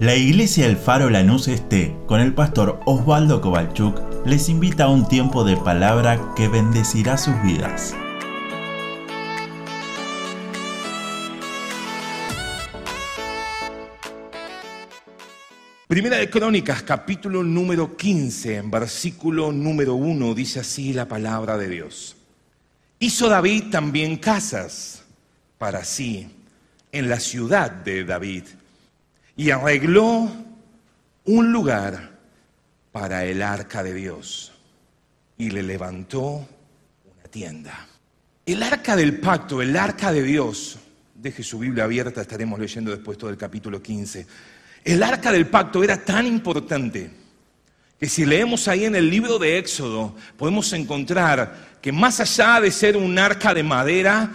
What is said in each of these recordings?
La iglesia El Faro Lanús Este, con el pastor Osvaldo Kovalchuk, les invita a un tiempo de palabra que bendecirá sus vidas. Primera de Crónicas, capítulo número 15, versículo número 1, dice así la palabra de Dios. Hizo David también casas para sí en la ciudad de David y arregló un lugar para el arca de Dios y le levantó una tienda. El arca del pacto, el arca de Dios, deje su Biblia abierta, estaremos leyendo después todo el capítulo 15. El arca del pacto era tan importante que si leemos ahí en el libro de Éxodo, podemos encontrar que más allá de ser un arca de madera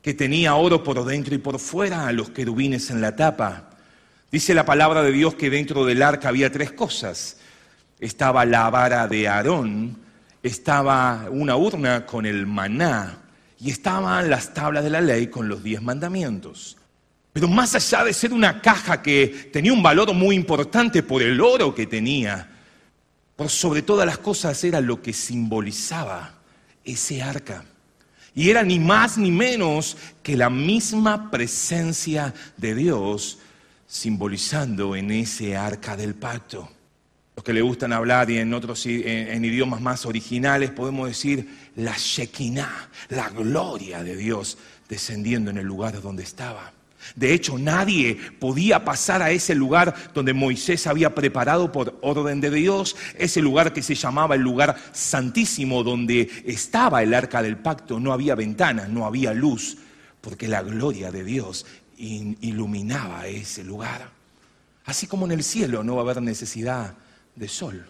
que tenía oro por dentro y por fuera, los querubines en la tapa, Dice la palabra de Dios que dentro del arca había tres cosas. Estaba la vara de Aarón, estaba una urna con el maná y estaban las tablas de la ley con los diez mandamientos. Pero más allá de ser una caja que tenía un valor muy importante por el oro que tenía, por sobre todas las cosas era lo que simbolizaba ese arca. Y era ni más ni menos que la misma presencia de Dios simbolizando en ese arca del pacto. Los que le gustan hablar y en otros en, idiomas más originales podemos decir la Shekinah, la gloria de Dios descendiendo en el lugar donde estaba. De hecho, nadie podía pasar a ese lugar donde Moisés había preparado por orden de Dios, ese lugar que se llamaba el lugar santísimo, donde estaba el arca del pacto. No había ventanas, no había luz, porque la gloria de Dios iluminaba ese lugar. Así como en el cielo no va a haber necesidad de sol,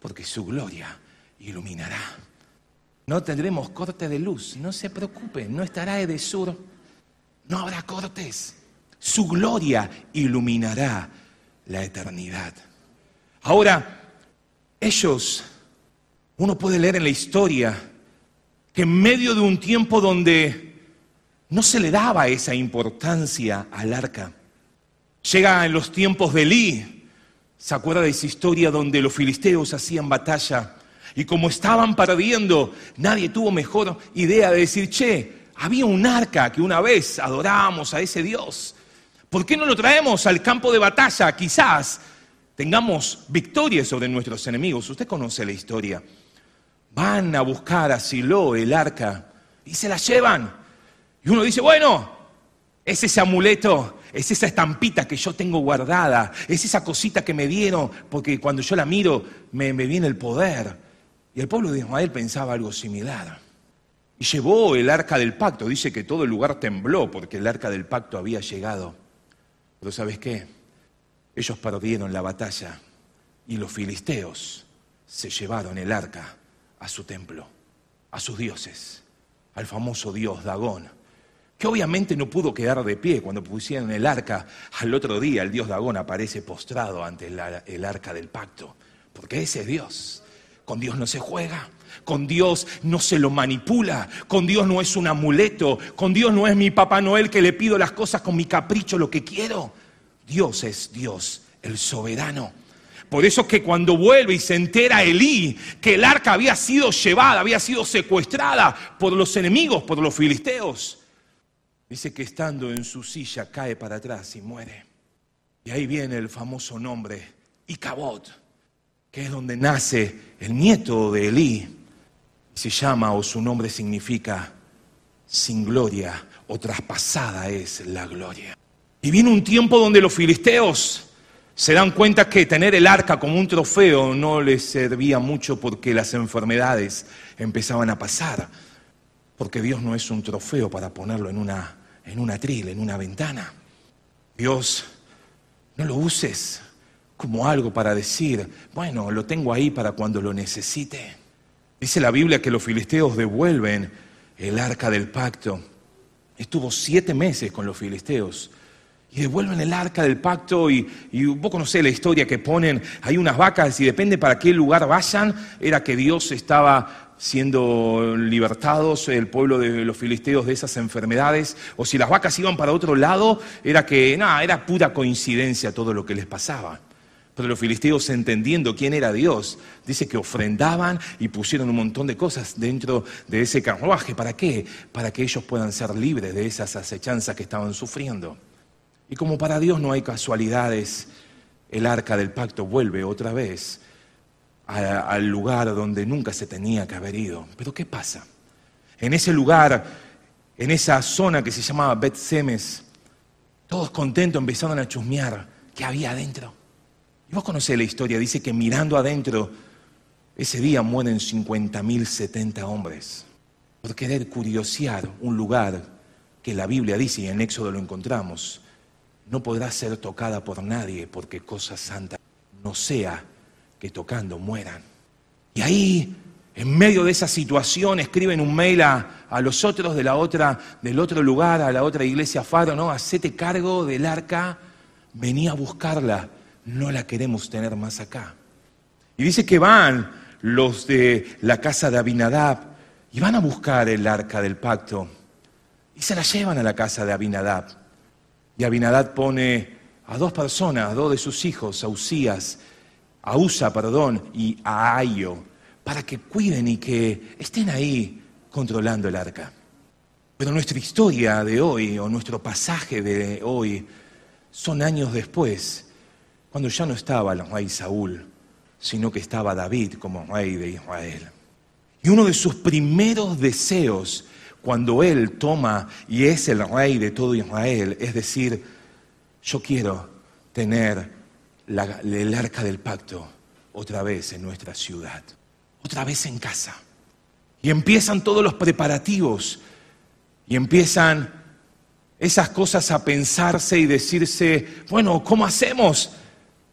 porque su gloria iluminará. No tendremos corte de luz, no se preocupe, no estará Edesur, no habrá cortes. Su gloria iluminará la eternidad. Ahora, ellos, uno puede leer en la historia que en medio de un tiempo donde no se le daba esa importancia al arca. Llega en los tiempos de Elí, ¿se acuerda de esa historia donde los filisteos hacían batalla? Y como estaban perdiendo, nadie tuvo mejor idea de decir, che, había un arca que una vez adorábamos a ese Dios. ¿Por qué no lo traemos al campo de batalla? Quizás tengamos victoria sobre nuestros enemigos. Usted conoce la historia. Van a buscar a Silo el arca y se la llevan. Y uno dice, bueno, es ese amuleto, es esa estampita que yo tengo guardada, es esa cosita que me dieron, porque cuando yo la miro me, viene el poder. Y el pueblo de Israel pensaba algo similar. Y llevó el arca del pacto. Dice que todo el lugar tembló porque el arca del pacto había llegado. Pero ¿sabes qué? Ellos perdieron la batalla y los filisteos se llevaron el arca a su templo, a sus dioses, al famoso dios Dagón que obviamente no pudo quedar de pie cuando pusieron el arca. Al otro día el dios Dagón aparece postrado ante el arca del pacto, porque ese es Dios. Con Dios no se juega, con Dios no se lo manipula, con Dios no es un amuleto, con Dios no es mi Papá Noel que le pido las cosas con mi capricho lo que quiero. Dios es Dios, el soberano. Por eso que cuando vuelve y se entera Elí que el arca había sido llevada, había sido secuestrada por los enemigos, por los filisteos, Dice que estando en su silla cae para atrás y muere. Y ahí viene el famoso nombre, Icabod, que es donde nace el nieto de Elí. Se llama o su nombre significa sin gloria o traspasada es la gloria. Y viene un tiempo donde los filisteos se dan cuenta que tener el arca como un trofeo no les servía mucho porque las enfermedades empezaban a pasar porque Dios no es un trofeo para ponerlo en una, en una tril, en una ventana. Dios, no lo uses como algo para decir, bueno, lo tengo ahí para cuando lo necesite. Dice la Biblia que los filisteos devuelven el arca del pacto. Estuvo siete meses con los filisteos y devuelven el arca del pacto y, y un poco no sé la historia que ponen, hay unas vacas y depende para qué lugar vayan, era que Dios estaba siendo libertados el pueblo de los filisteos de esas enfermedades, o si las vacas iban para otro lado, era que, nada, era pura coincidencia todo lo que les pasaba. Pero los filisteos, entendiendo quién era Dios, dice que ofrendaban y pusieron un montón de cosas dentro de ese carruaje. ¿Para qué? Para que ellos puedan ser libres de esas acechanzas que estaban sufriendo. Y como para Dios no hay casualidades, el arca del pacto vuelve otra vez al lugar donde nunca se tenía que haber ido. Pero ¿qué pasa? En ese lugar, en esa zona que se llamaba Bet Semes, todos contentos empezaron a chusmear qué había adentro. Y vos conocés la historia, dice que mirando adentro, ese día mueren 50.070 hombres por querer curiosear un lugar que la Biblia dice, y en Éxodo lo encontramos, no podrá ser tocada por nadie porque cosa santa no sea que tocando mueran. Y ahí, en medio de esa situación, escriben un mail a, los otros de la otra, del otro lugar, a la otra iglesia Faro, ¿no? Hacete cargo del arca, vení a buscarla, no la queremos tener más acá. Y dice que van los de la casa de Abinadab y van a buscar el arca del pacto y se la llevan a la casa de Abinadab. Y Abinadab pone a dos personas, a dos de sus hijos, a a Usa, perdón, y a Ayo, para que cuiden y que estén ahí controlando el arca. Pero nuestra historia de hoy, o nuestro pasaje de hoy, son años después, cuando ya no estaba el rey Saúl, sino que estaba David como rey de Israel. Y uno de sus primeros deseos, cuando él toma y es el rey de todo Israel, es decir, yo quiero tener el arca del pacto otra vez en nuestra ciudad, otra vez en casa. Y empiezan todos los preparativos y empiezan esas cosas a pensarse y decirse, bueno, ¿cómo hacemos?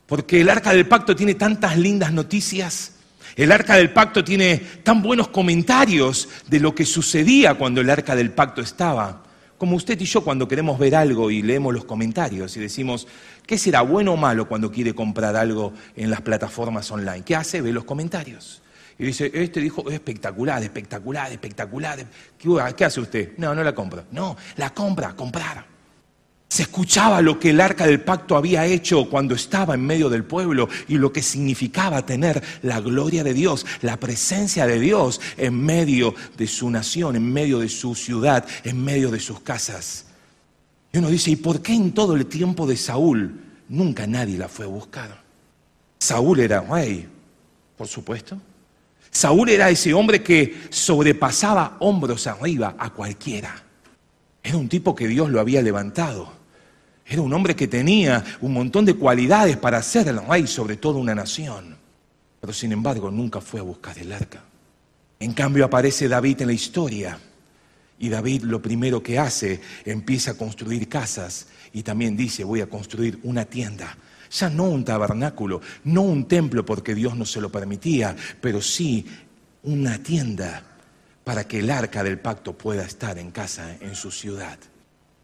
Porque el arca del pacto tiene tantas lindas noticias. El arca del pacto tiene tan buenos comentarios de lo que sucedía cuando el arca del pacto estaba. Como usted y yo cuando queremos ver algo y leemos los comentarios y decimos, ¿qué será bueno o malo cuando quiere comprar algo en las plataformas online? ¿Qué hace? Ve los comentarios. Y dice, este dijo, espectacular, espectacular, espectacular. ¿Qué hace usted? No, no la compra. No, la compra, comprar. Se escuchaba lo que el arca del pacto había hecho cuando estaba en medio del pueblo y lo que significaba tener la gloria de Dios, la presencia de Dios en medio de su nación, en medio de su ciudad, en medio de sus casas. Y uno dice, ¿y por qué en todo el tiempo de Saúl nunca nadie la fue a buscar? Saúl era rey, por supuesto. Saúl era ese hombre que sobrepasaba hombros arriba a cualquiera. Era un tipo que Dios lo había levantado. Era un hombre que tenía un montón de cualidades para ser el rey sobre toda una nación. Pero sin embargo nunca fue a buscar el arca. En cambio aparece David en la historia. Y David lo primero que hace, empieza a construir casas y también dice, voy a construir una tienda. Ya no un tabernáculo, no un templo porque Dios no se lo permitía, pero sí una tienda para que el arca del pacto pueda estar en casa, en su ciudad.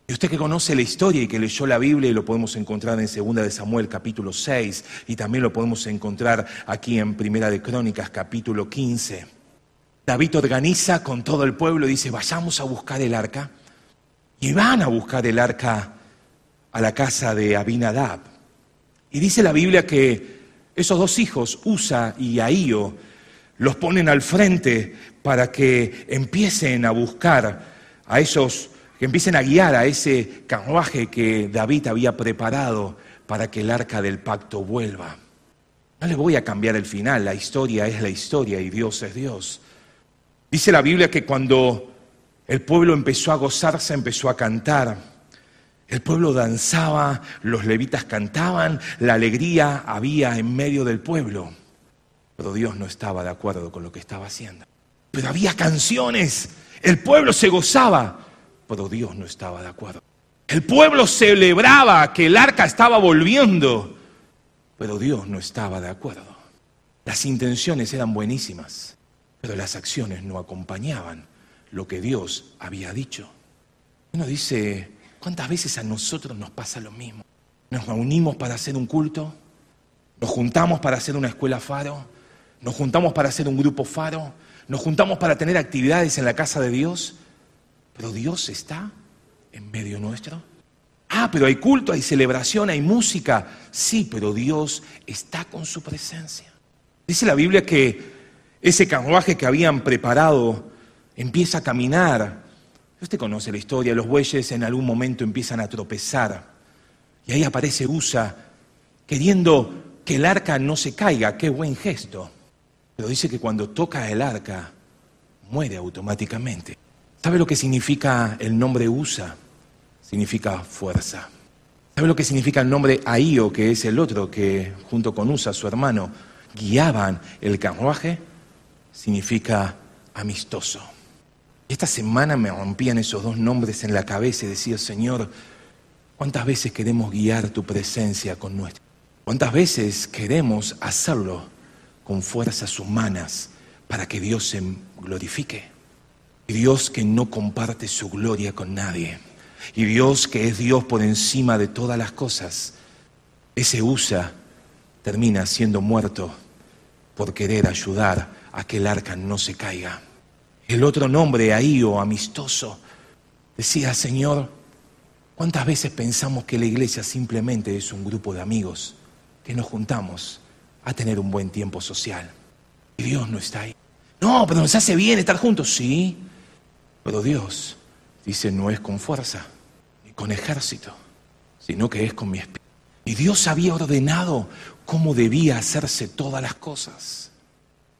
Y usted que conoce la historia y que leyó la Biblia, y lo podemos encontrar en Segunda de Samuel capítulo 6, y también lo podemos encontrar aquí en Primera de Crónicas capítulo 15. David organiza con todo el pueblo y dice, vayamos a buscar el arca. Y van a buscar el arca a la casa de Abinadab. Y dice la Biblia que esos dos hijos, Usa y Ahío, los ponen al frente para que empiecen a buscar a esos que empiecen a guiar a ese carruaje que David había preparado para que el arca del pacto vuelva. No le voy a cambiar el final, la historia es la historia y Dios es Dios. Dice la Biblia que cuando el pueblo empezó a gozarse, empezó a cantar. El pueblo danzaba, los levitas cantaban, la alegría había en medio del pueblo. Pero Dios no estaba de acuerdo con lo que estaba haciendo. Pero había canciones, el pueblo se gozaba, pero Dios no estaba de acuerdo. El pueblo celebraba que el arca estaba volviendo, pero Dios no estaba de acuerdo. Las intenciones eran buenísimas, pero las acciones no acompañaban lo que Dios había dicho. Uno dice, ¿cuántas veces a nosotros nos pasa lo mismo? Nos reunimos para hacer un culto, nos juntamos para hacer una escuela faro, nos juntamos para hacer un grupo faro, nos juntamos para tener actividades en la casa de Dios, pero Dios está en medio nuestro. Ah, pero hay culto, hay celebración, hay música. Sí, pero Dios está con su presencia. Dice la Biblia que ese carruaje que habían preparado empieza a caminar. Usted conoce la historia, los bueyes en algún momento empiezan a tropezar. Y ahí aparece Usa queriendo que el arca no se caiga. Qué buen gesto. Pero dice que cuando toca el arca, muere automáticamente. ¿Sabe lo que significa el nombre Usa? significa fuerza. ¿Sabe lo que significa el nombre Ahío, que es el otro que junto con Usa, su hermano, guiaban el carruaje? Significa amistoso. Esta semana me rompían esos dos nombres en la cabeza y decía, Señor, ¿cuántas veces queremos guiar tu presencia con nuestra? ¿Cuántas veces queremos hacerlo con fuerzas humanas para que Dios se glorifique? Dios que no comparte su gloria con nadie. Y Dios, que es Dios por encima de todas las cosas, ese usa termina siendo muerto por querer ayudar a que el arca no se caiga. El otro nombre, ahí o amistoso, decía, Señor, ¿cuántas veces pensamos que la iglesia simplemente es un grupo de amigos que nos juntamos a tener un buen tiempo social? Y Dios no está ahí. No, pero nos hace bien estar juntos, sí, pero Dios dice, no es con fuerza ni con ejército, sino que es con mi espíritu. Y Dios había ordenado cómo debía hacerse todas las cosas.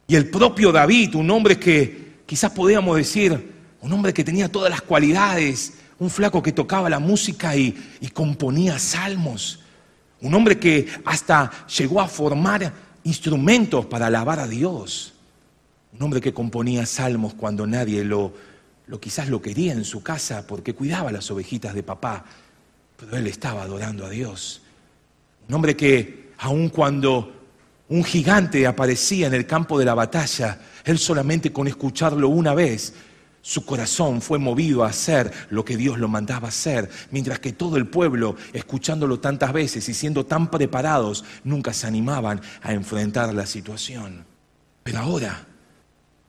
Y el propio David, un hombre que quizás podríamos decir, un hombre que tenía todas las cualidades, un flaco que tocaba la música y componía salmos, un hombre que hasta llegó a formar instrumentos para alabar a Dios, un hombre que componía salmos cuando nadie lo, lo quizás lo quería en su casa porque cuidaba las ovejitas de papá, pero él estaba adorando a Dios. Un hombre que aun cuando un gigante aparecía en el campo de la batalla, él solamente con escucharlo una vez, su corazón fue movido a hacer lo que Dios lo mandaba hacer, mientras que todo el pueblo, escuchándolo tantas veces y siendo tan preparados, nunca se animaban a enfrentar la situación. Pero ahora,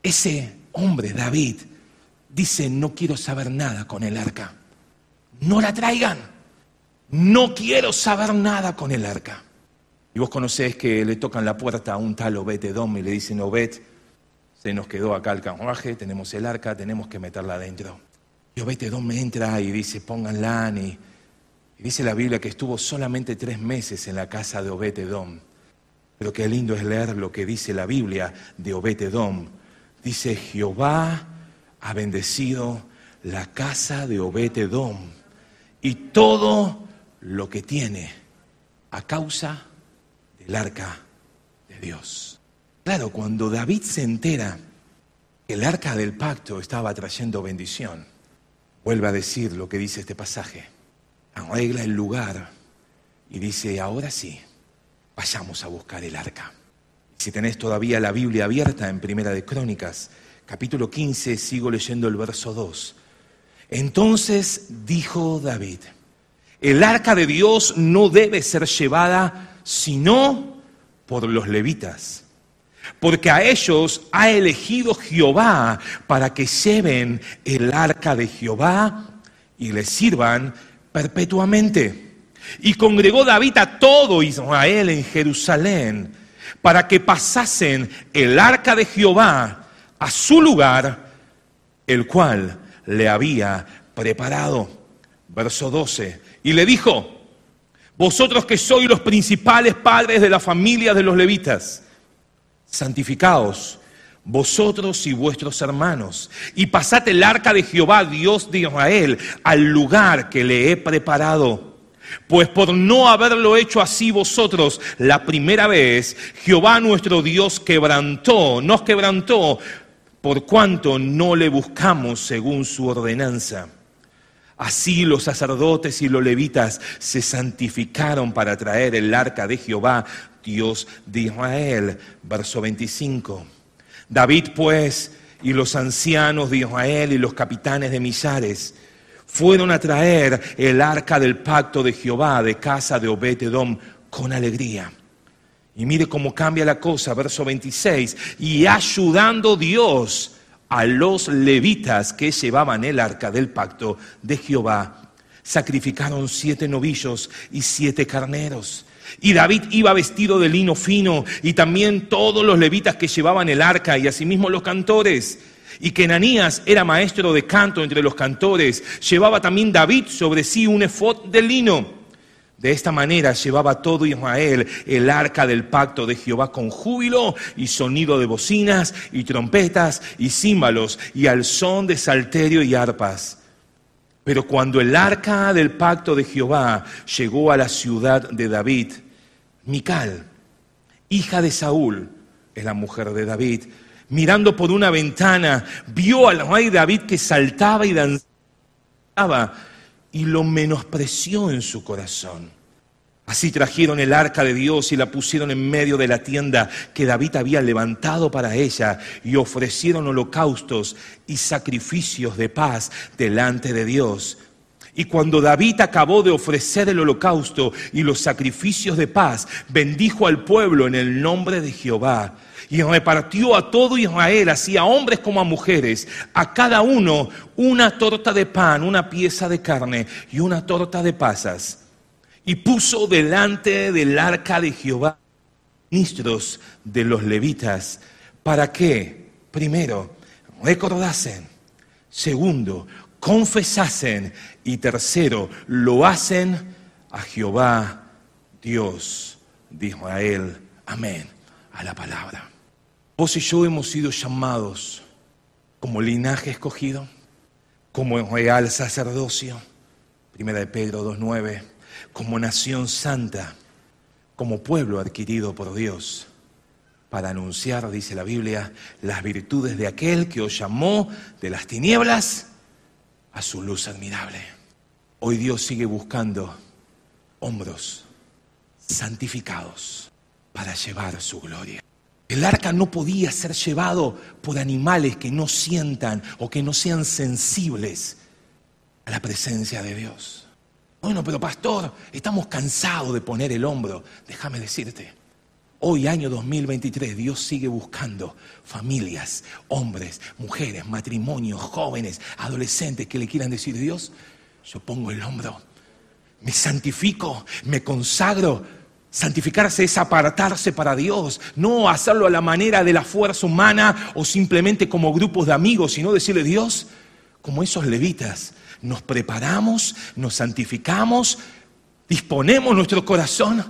ese hombre, David, dice, no quiero saber nada con el arca. No la traigan. No quiero saber nada con el arca. Y vos conocés que le tocan la puerta a un tal Obed y le dicen, Obed, se nos quedó acá el carruaje, tenemos el arca, tenemos que meterla adentro. Y Obed entra y dice, pónganla. Y, dice la Biblia que estuvo solamente tres meses en la casa de Obed. Pero qué lindo es leer lo que dice la Biblia de Obed. Dice, Jehová ha bendecido la casa de Obed-Edom y todo lo que tiene a causa del arca de Dios. Claro, cuando David se entera que el arca del pacto estaba trayendo bendición, vuelve a decir lo que dice este pasaje. Arregla el lugar y dice, ahora sí, vayamos a buscar el arca. Si tenés todavía la Biblia abierta en Primera de Crónicas, capítulo 15, sigo leyendo el verso 2. Entonces dijo David, el arca de Dios no debe ser llevada sino por los levitas, porque a ellos ha elegido Jehová para que lleven el arca de Jehová y le sirvan perpetuamente. Y congregó David a todo Israel en Jerusalén para que pasasen el arca de Jehová a su lugar, el cual le había preparado. Verso 12. Y le dijo, vosotros que sois los principales padres de la familia de los levitas, santificaos vosotros y vuestros hermanos, y pasad el arca de Jehová, Dios de Israel, al lugar que le he preparado. Pues por no haberlo hecho así vosotros la primera vez, Jehová nuestro Dios quebrantó, nos quebrantó por cuanto no le buscamos según su ordenanza. Así los sacerdotes y los levitas se santificaron para traer el arca de Jehová, Dios de Israel. Verso 25. David pues y los ancianos de Israel y los capitanes de millares fueron a traer el arca del pacto de Jehová de casa de Obed-Edom con alegría. Y mire cómo cambia la cosa, verso 26. Y ayudando Dios a los levitas que llevaban el arca del pacto de Jehová, sacrificaron siete novillos y siete carneros. Y David iba vestido de lino fino, y también todos los levitas que llevaban el arca, y asimismo los cantores. Y que Enanías era maestro de canto entre los cantores, llevaba también David sobre sí un efod de lino. De esta manera llevaba todo Israel el arca del pacto de Jehová con júbilo y sonido de bocinas y trompetas y címbalos y al son de salterio y arpas. Pero cuando el arca del pacto de Jehová llegó a la ciudad de David, Mical, hija de Saúl, es la mujer de David, mirando por una ventana, vio al rey David que saltaba y danzaba y lo menospreció en su corazón. Así trajeron el arca de Dios y la pusieron en medio de la tienda que David había levantado para ella y ofrecieron holocaustos y sacrificios de paz delante de Dios. Y cuando David acabó de ofrecer el holocausto y los sacrificios de paz, bendijo al pueblo en el nombre de Jehová y repartió a todo Israel, así a hombres como a mujeres, a cada uno una torta de pan, una pieza de carne y una torta de pasas. Y puso delante del arca de Jehová ministros de los levitas, para que, primero, recordasen, segundo, confesasen y tercero, lo hacen a Jehová, Dios de Israel. Amén. A la palabra. Vos y yo hemos sido llamados como linaje escogido, como real sacerdocio, primera de Pedro 2.9, como nación santa, como pueblo adquirido por Dios, para anunciar, dice la Biblia, las virtudes de aquel que os llamó de las tinieblas a su luz admirable. Hoy Dios sigue buscando hombros santificados para llevar su gloria. El arca no podía ser llevado por animales que no sientan o que no sean sensibles a la presencia de Dios. Bueno, pero pastor, estamos cansados de poner el hombro. Déjame decirte, hoy año 2023 Dios sigue buscando familias, hombres, mujeres, matrimonios, jóvenes, adolescentes que le quieran decir, Dios, yo pongo el hombro, me santifico, me consagro Santificarse es apartarse para Dios, no hacerlo a la manera de la fuerza humana o simplemente como grupos de amigos, sino decirle Dios, como esos levitas, nos preparamos, nos santificamos, disponemos nuestro corazón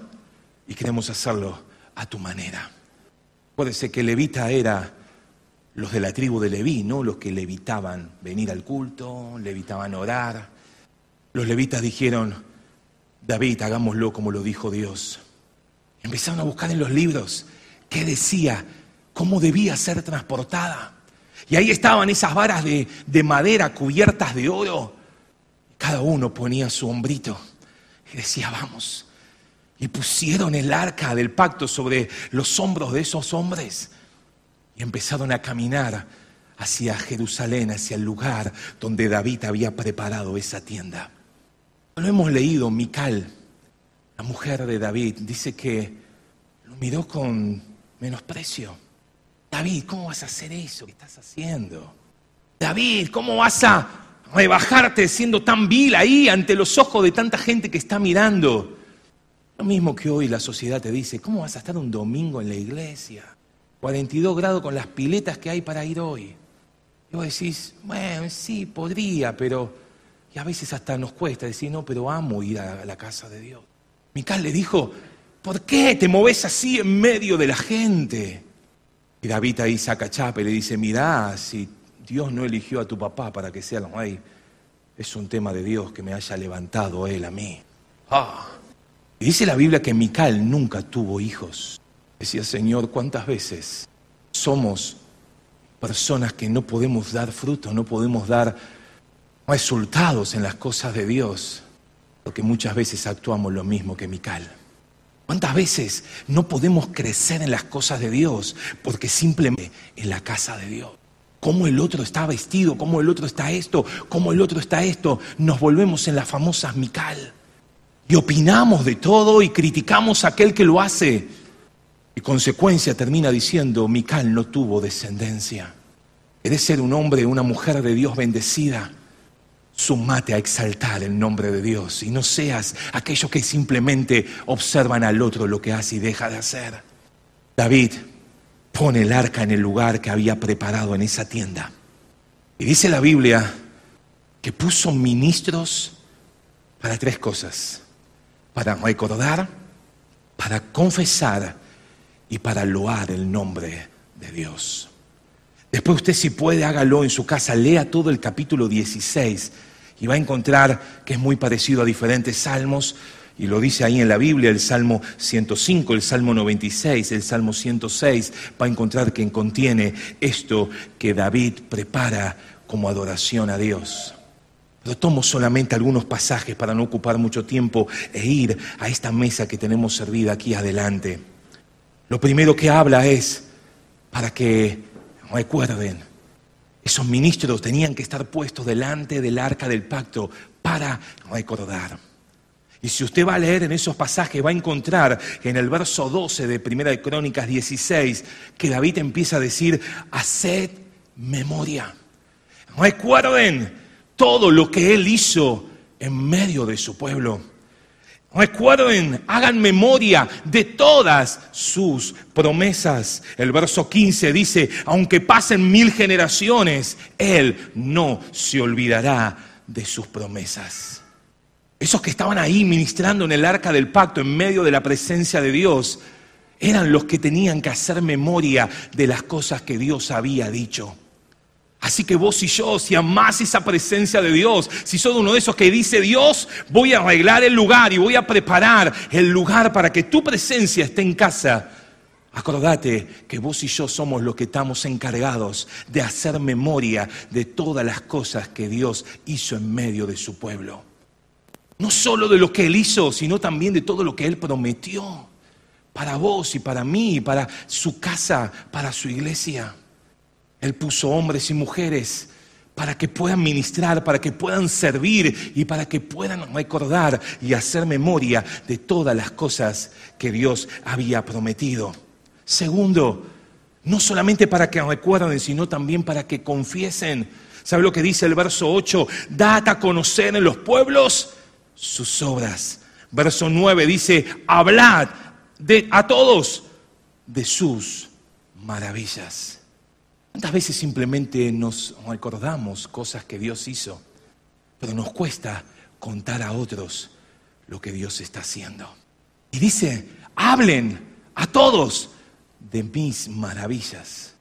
y queremos hacerlo a tu manera. Ser que levita era los de la tribu de Leví, ¿no? Los que levitaban venir al culto, levitaban orar. Los levitas dijeron, David, hagámoslo como lo dijo Dios. Empezaron a buscar en los libros qué decía, cómo debía ser transportada. Y ahí estaban esas varas de, madera cubiertas de oro. Cada uno ponía su hombrito y decía, vamos. Y pusieron el arca del pacto sobre los hombros de esos hombres y empezaron a caminar hacia Jerusalén, hacia el lugar donde David había preparado esa tienda. Lo hemos leído, Mical la mujer de David, dice que lo miró con menosprecio. David, ¿cómo vas a hacer eso que estás haciendo? David, ¿cómo vas a rebajarte siendo tan vil ahí ante los ojos de tanta gente que está mirando? Lo mismo que hoy la sociedad te dice, ¿cómo vas a estar un domingo en la iglesia? 42 grados con las piletas que hay para ir hoy. Y vos decís, bueno, sí, podría, pero... Y a veces hasta nos cuesta decir, no, pero amo ir a la casa de Dios. Mical le dijo, ¿por qué te moves así en medio de la gente? Y David ahí saca chapa y le dice, mirá, si Dios no eligió a tu papá para que sea el rey, es un tema de Dios que me haya levantado él a mí. Ah. Y dice la Biblia que Mical nunca tuvo hijos. Decía, Señor, ¿cuántas veces somos personas que no podemos dar fruto, no podemos dar resultados en las cosas de Dios? Porque muchas veces actuamos lo mismo que Mical. ¿Cuántas veces no podemos crecer en las cosas de Dios? Porque simplemente en la casa de Dios. Cómo el otro está vestido, cómo el otro está esto, cómo el otro está esto. Nos volvemos en las famosas Mical. Y opinamos de todo y criticamos a aquel que lo hace. Y consecuencia termina diciendo, Mical no tuvo descendencia. Eres ser un hombre, una mujer de Dios bendecida. Sumate a exaltar el nombre de Dios y no seas aquellos que simplemente observan al otro lo que hace y deja de hacer. David pone el arca en el lugar que había preparado en esa tienda. Y dice la Biblia que puso ministros para tres cosas. Para recordar, para confesar y para loar el nombre de Dios. Después usted si puede, hágalo en su casa, lea todo el capítulo 16 y va a encontrar que es muy parecido a diferentes salmos. Y lo dice ahí en la Biblia, el Salmo 105, el Salmo 96, el Salmo 106, va a encontrar que contiene esto que David prepara como adoración a Dios. Pero tomo solamente algunos pasajes para no ocupar mucho tiempo e ir a esta mesa que tenemos servida aquí adelante. Lo primero que habla es para que Recuerden, esos ministros tenían que estar puestos delante del arca del pacto para recordar. Y si usted va a leer en esos pasajes, va a encontrar en el verso 12 de Primera de Crónicas 16 que David empieza a decir, haced memoria. Recuerden todo lo que él hizo en medio de su pueblo. Recuerden, hagan memoria de todas sus promesas. El verso 15 dice, aunque pasen mil generaciones, Él no se olvidará de sus promesas. Esos que estaban ahí ministrando en el arca del pacto en medio de la presencia de Dios, eran los que tenían que hacer memoria de las cosas que Dios había dicho. Así que vos y yo, si amás esa presencia de Dios, si sos uno de esos que dice Dios, voy a arreglar el lugar y voy a preparar el lugar para que tu presencia esté en casa. Acordate que vos y yo somos los que estamos encargados de hacer memoria de todas las cosas que Dios hizo en medio de su pueblo. No solo de lo que Él hizo, sino también de todo lo que Él prometió para vos y para mí, para su casa, para su iglesia. Él puso hombres y mujeres para que puedan ministrar, para que puedan servir y para que puedan recordar y hacer memoria de todas las cosas que Dios había prometido. Segundo, no solamente para que recuerden, sino también para que confiesen. ¿Sabe lo que dice el verso 8? Dad a conocer en los pueblos sus obras. Verso 9 dice, hablad a todos de sus maravillas. ¿Cuántas veces simplemente nos recordamos cosas que Dios hizo, pero nos cuesta contar a otros lo que Dios está haciendo? Y dice, hablen a todos de mis maravillas.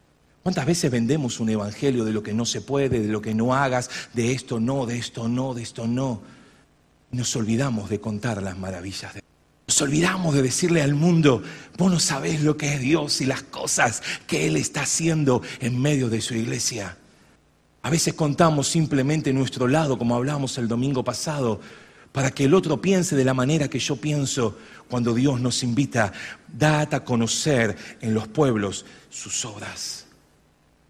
¿Cuántas veces vendemos un evangelio de lo que no se puede, de lo que no hagas, de esto no, de esto no, de esto no? Nos olvidamos de contar las maravillas de nos olvidamos de decirle al mundo, vos no sabés lo que es Dios y las cosas que Él está haciendo en medio de su iglesia. A veces contamos simplemente nuestro lado, como hablamos el domingo pasado, para que el otro piense de la manera que yo pienso cuando Dios nos invita, date a conocer en los pueblos sus obras.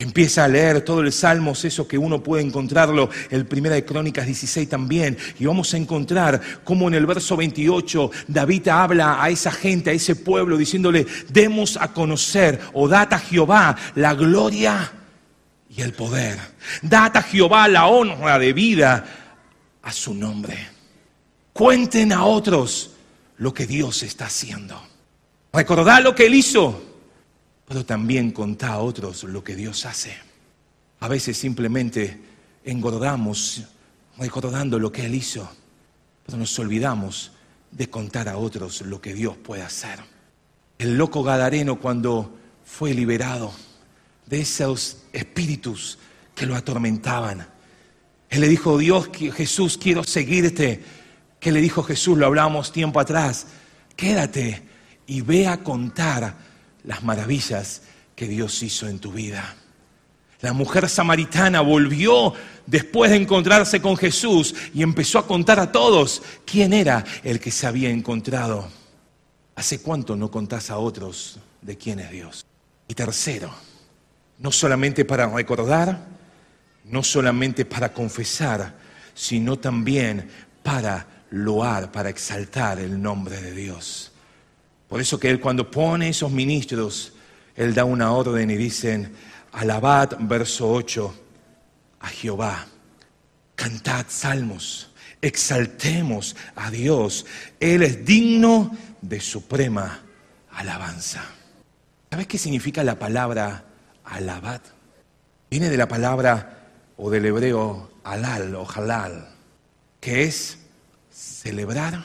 Empieza a leer todo el Salmos, eso que uno puede encontrarlo, el Primera de Crónicas 16 también, y vamos a encontrar cómo en el verso 28 David habla a esa gente, a ese pueblo, diciéndole, demos a conocer o data a Jehová la gloria y el poder. Data a Jehová la honra de vida a su nombre. Cuenten a otros lo que Dios está haciendo. Recordad lo que Él hizo pero también contá a otros lo que Dios hace. A veces simplemente engordamos recordando lo que Él hizo, pero nos olvidamos de contar a otros lo que Dios puede hacer. El loco Gadareno cuando fue liberado de esos espíritus que lo atormentaban, él le dijo, Dios, Jesús, quiero seguirte. ¿Qué le dijo Jesús? Lo hablábamos tiempo atrás. Quédate y ve a contar las maravillas que Dios hizo en tu vida. La mujer samaritana volvió después de encontrarse con Jesús y empezó a contar a todos quién era el que se había encontrado. ¿Hace cuánto no contás a otros de quién es Dios? Y tercero, no solamente para recordar, no solamente para confesar, sino también para loar, para exaltar el nombre de Dios Por eso que Él cuando pone esos ministros, Él da una orden y dicen, alabad, verso 8, a Jehová, cantad salmos, exaltemos a Dios. Él es digno de suprema alabanza. ¿Sabes qué significa la palabra alabad? Viene de la palabra o del hebreo halal o halal, que es celebrar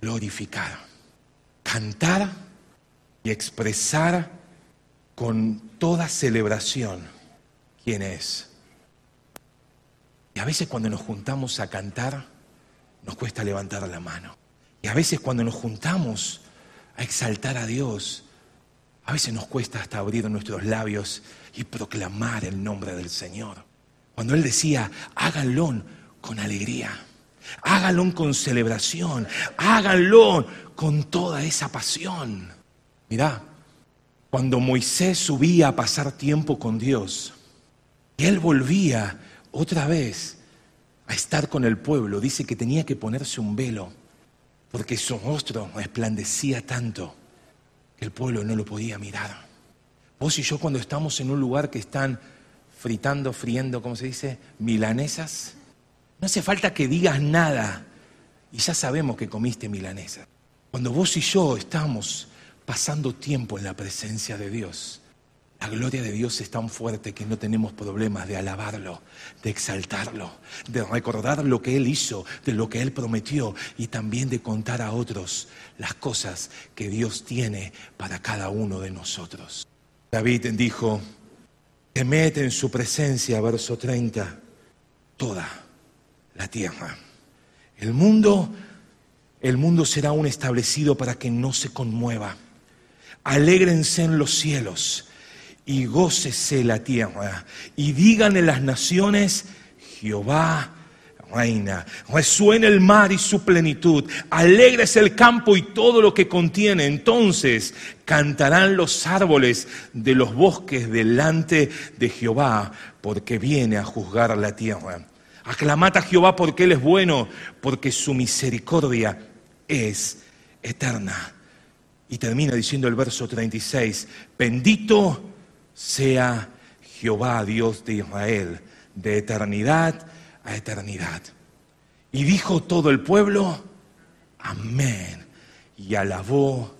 glorificar, cantar y expresar con toda celebración quién es. Y a veces cuando nos juntamos a cantar, nos cuesta levantar la mano. Y a veces cuando nos juntamos a exaltar a Dios, a veces nos cuesta hasta abrir nuestros labios y proclamar el nombre del Señor. Cuando Él decía, háganlo con alegría, háganlo con celebración, háganlo con toda esa pasión. Mirá, cuando Moisés subía a pasar tiempo con Dios, y él volvía otra vez a estar con el pueblo, dice que tenía que ponerse un velo, porque su rostro resplandecía tanto que el pueblo no lo podía mirar. Vos y yo cuando estamos en un lugar que están fritando, friendo, ¿cómo se dice? Milanesas, no hace falta que digas nada y ya sabemos que comiste milanesa. Cuando vos y yo estamos pasando tiempo en la presencia de Dios, la gloria de Dios es tan fuerte que no tenemos problemas de alabarlo, de exaltarlo, de recordar lo que Él hizo, de lo que Él prometió y también de contar a otros las cosas que Dios tiene para cada uno de nosotros. David dijo, temed en su presencia, verso 30, toda la tierra. El mundo, el mundo será aún establecido para que no se conmueva. Alégrense en los cielos y gócese la tierra. Y digan en las naciones, Jehová reina. Resuena el mar y su plenitud. Alegres el campo y todo lo que contiene. Entonces cantarán los árboles de los bosques delante de Jehová, porque viene a juzgar la tierra. Aclamad a Jehová porque Él es bueno, porque su misericordia es eterna. Y termina diciendo el verso 36, bendito sea Jehová, Dios de Israel, de eternidad a eternidad. Y dijo todo el pueblo, amén, y alabó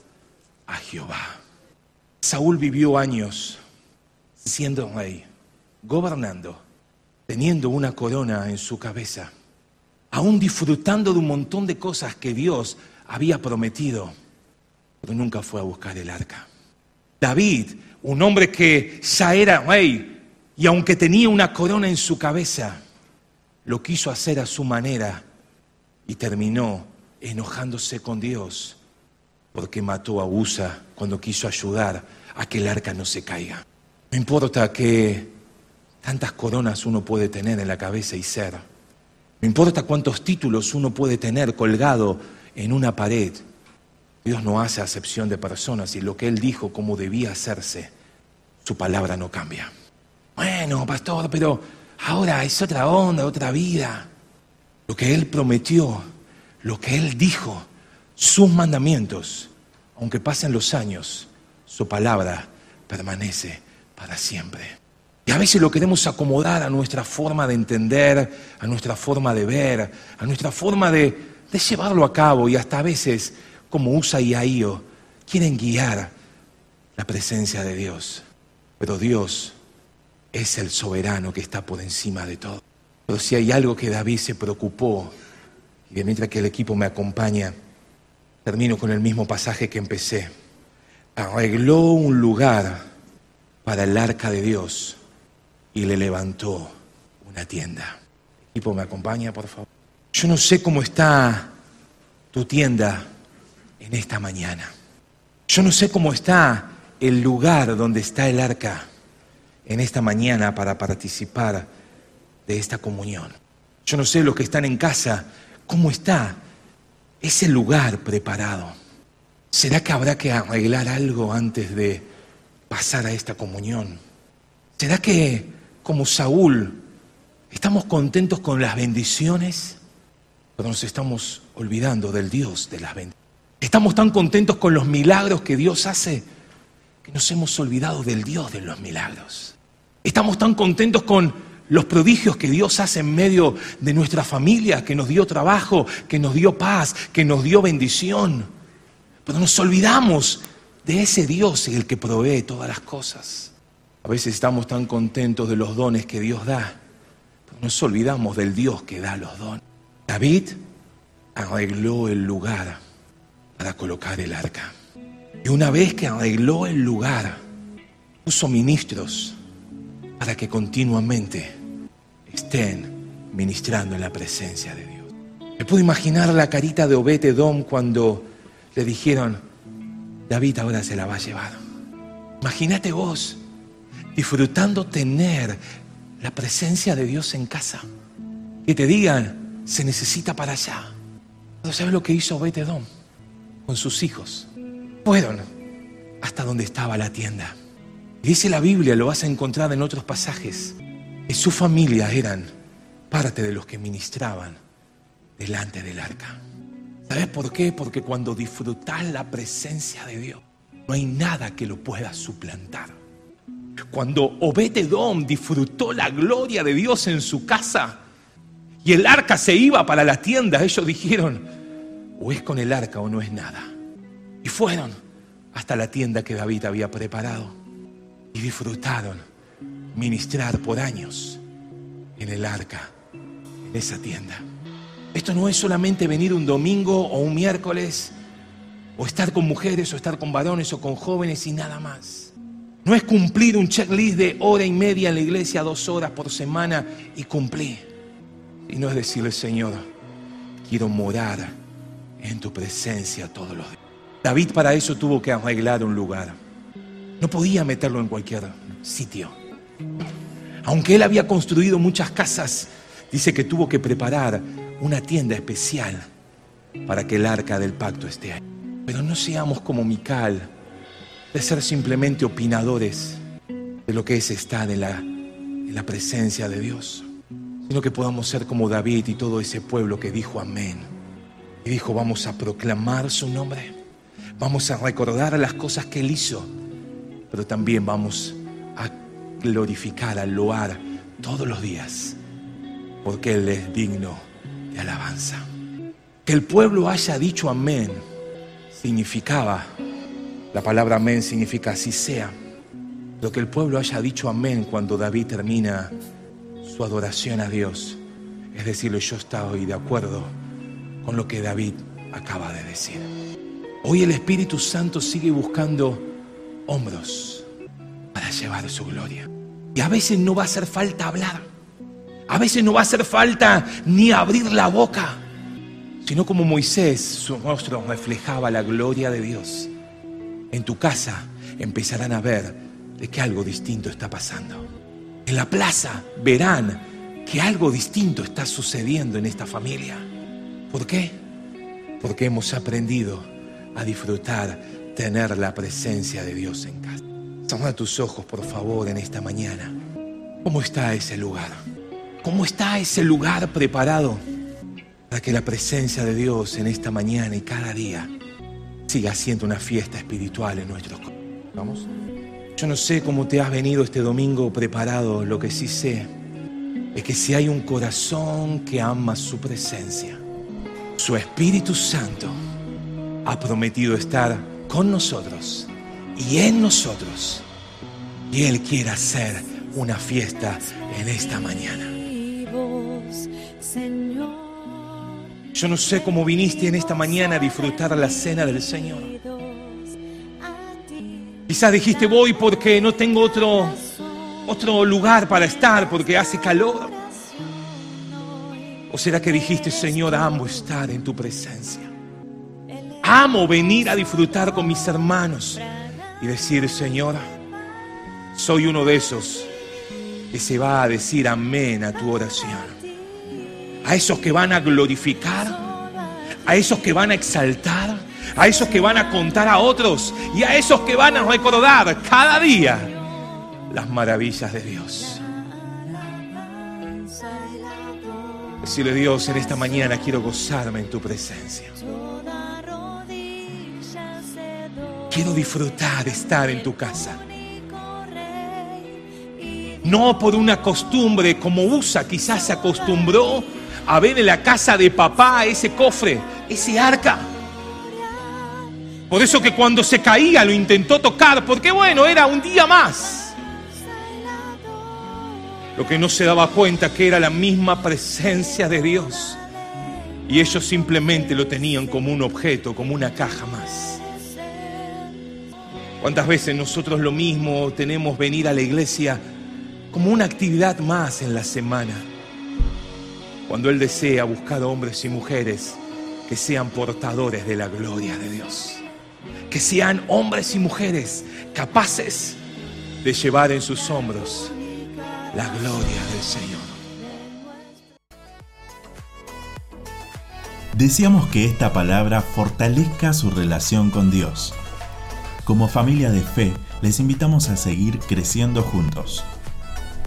a Jehová. Saúl vivió años siendo rey, gobernando, teniendo una corona en su cabeza, aún disfrutando de un montón de cosas que Dios había prometido, pero nunca fue a buscar el arca. David un hombre que ya era rey y aunque tenía una corona en su cabeza, lo quiso hacer a su manera y terminó enojándose con Dios porque mató a Usa cuando quiso ayudar a que el arca no se caiga. No importa que tantas coronas uno puede tener en la cabeza y ser. No importa cuántos títulos uno puede tener colgado en una pared. Dios no hace acepción de personas y lo que Él dijo como debía hacerse, su palabra no cambia. Bueno, pastor, pero ahora es otra onda, otra vida. Lo que Él prometió, lo que Él dijo, sus mandamientos, aunque pasen los años, su palabra permanece para siempre. A veces lo queremos acomodar a nuestra forma de entender, a nuestra forma de ver, a nuestra forma de, llevarlo a cabo y hasta a veces como Usa y quieren guiar la presencia de Dios. Pero Dios es el soberano que está por encima de todo. Pero si hay algo que David se preocupó, y mientras que el equipo me acompaña, termino con el mismo pasaje que empecé. Arregló un lugar para el arca de Dios y le levantó una tienda. Equipo me acompaña, por favor. Yo no sé cómo está tu tienda en esta mañana. Yo no sé cómo está el lugar donde está el arca en esta mañana para participar de esta comunión. Yo no sé los que están en casa, cómo está ese lugar preparado. ¿Será que habrá que arreglar algo antes de pasar a esta comunión? ¿Será que, como Saúl, estamos contentos con las bendiciones, pero nos estamos olvidando del Dios de las bendiciones? Estamos tan contentos con los milagros que Dios hace que nos hemos olvidado del Dios de los milagros. Estamos tan contentos con los prodigios que Dios hace en medio de nuestra familia, que nos dio trabajo, que nos dio paz, que nos dio bendición. Pero nos olvidamos de ese Dios el que provee todas las cosas. A veces estamos tan contentos de los dones que Dios da, pero nos olvidamos del Dios que da los dones. David arregló el lugar para colocar el arca. Y una vez que arregló el lugar, puso ministros para que continuamente estén ministrando en la presencia de Dios. Me puedo imaginar la carita de Obed Dom cuando le dijeron, David ahora se la va a llevar. Imagínate vos disfrutando tener la presencia de Dios en casa. Que te digan, se necesita para allá. ¿Sabes lo que hizo Obed Edom con sus hijos? Fueron hasta donde estaba la tienda. dice la Biblia, lo vas a encontrar en otros pasajes, que su familia eran parte de los que ministraban delante del arca. ¿Sabes por qué? Porque cuando disfrutas la presencia de Dios, no hay nada que lo pueda suplantar. Cuando Obededom disfrutó la gloria de Dios en su casa y el arca se iba para la tienda, ellos dijeron, o es con el arca o no es nada. Y fueron hasta la tienda que David había preparado y disfrutaron ministrar por años en el arca, en esa tienda. Esto no es solamente venir un domingo o un miércoles, o estar con mujeres, o estar con varones, o con jóvenes y nada más. No es cumplir un checklist de hora y media en la iglesia, dos horas por semana y cumplir. Y no es decirle, Señor, quiero morar en tu presencia todos los días. David para eso tuvo que arreglar un lugar. No podía meterlo en cualquier sitio. Aunque él había construido muchas casas, dice que tuvo que preparar una tienda especial para que el arca del pacto esté ahí. Pero no seamos como Mical, de ser simplemente opinadores de lo que es estar en la, la presencia de Dios, sino que podamos ser como David y todo ese pueblo que dijo amén. Y dijo, vamos a proclamar su nombre, vamos a recordar las cosas que él hizo, pero también vamos a glorificar, a loar todos los días, porque Él es digno de alabanza. Que el pueblo haya dicho amén significaba, la palabra amén significa así sea. Lo que el pueblo haya dicho amén cuando David termina su adoración a Dios, es decirle yo estoy de acuerdo con lo que David acaba de decir. Hoy el Espíritu Santo sigue buscando hombros para llevar su gloria. Y a veces no va a hacer falta hablar. A veces no va a hacer falta ni abrir la boca, sino como Moisés, su rostro reflejaba la gloria de Dios. En tu casa empezarán a ver de que algo distinto está pasando. En la plaza verán que algo distinto está sucediendo en esta familia. ¿Por qué? Porque hemos aprendido a disfrutar, tener la presencia de Dios en casa. Cierra tus ojos, por favor, en esta mañana. ¿Cómo está ese lugar? ¿Cómo está ese lugar preparado para que la presencia de Dios en esta mañana y cada día siga siendo una fiesta espiritual en nuestros corazones? Yo no sé cómo te has venido este domingo preparado, lo que sí sé es que si hay un corazón que ama su presencia, su Espíritu Santo ha prometido estar con nosotros y en nosotros. Y Él quiere hacer una fiesta en esta mañana. Yo no sé cómo viniste en esta mañana a disfrutar la cena del Señor. Quizás dijiste voy porque no tengo otro, otro lugar para estar, porque hace calor. ¿O será que dijiste, Señor, amo estar en tu presencia? Amo venir a disfrutar con mis hermanos y decir, Señor, soy uno de esos que se va a decir amén a tu oración. A esos que van a glorificar, a esos que van a exaltar, a esos que van a contar a otros y a esos que van a recordar cada día las maravillas de Dios. Decirle Dios, en esta mañana quiero gozarme en tu presencia. quiero disfrutar de estar en tu casa. No por una costumbre como usa, quizás se acostumbró a ver en la casa de papá ese cofre, ese arca. Por eso que cuando se caía lo intentó tocar, porque bueno, era un día más. Lo que no se daba cuenta que era la misma presencia de Dios. Y ellos simplemente lo tenían como un objeto, como una caja más. ¿Cuántas veces nosotros lo mismo tenemos venir a la iglesia como una actividad más en la semana? Cuando Él desea buscar hombres y mujeres que sean portadores de la gloria de Dios que sean hombres y mujeres capaces de llevar en sus hombros la gloria del Señor. Deseamos que esta palabra fortalezca su relación con Dios. Como familia de fe, les invitamos a seguir creciendo juntos.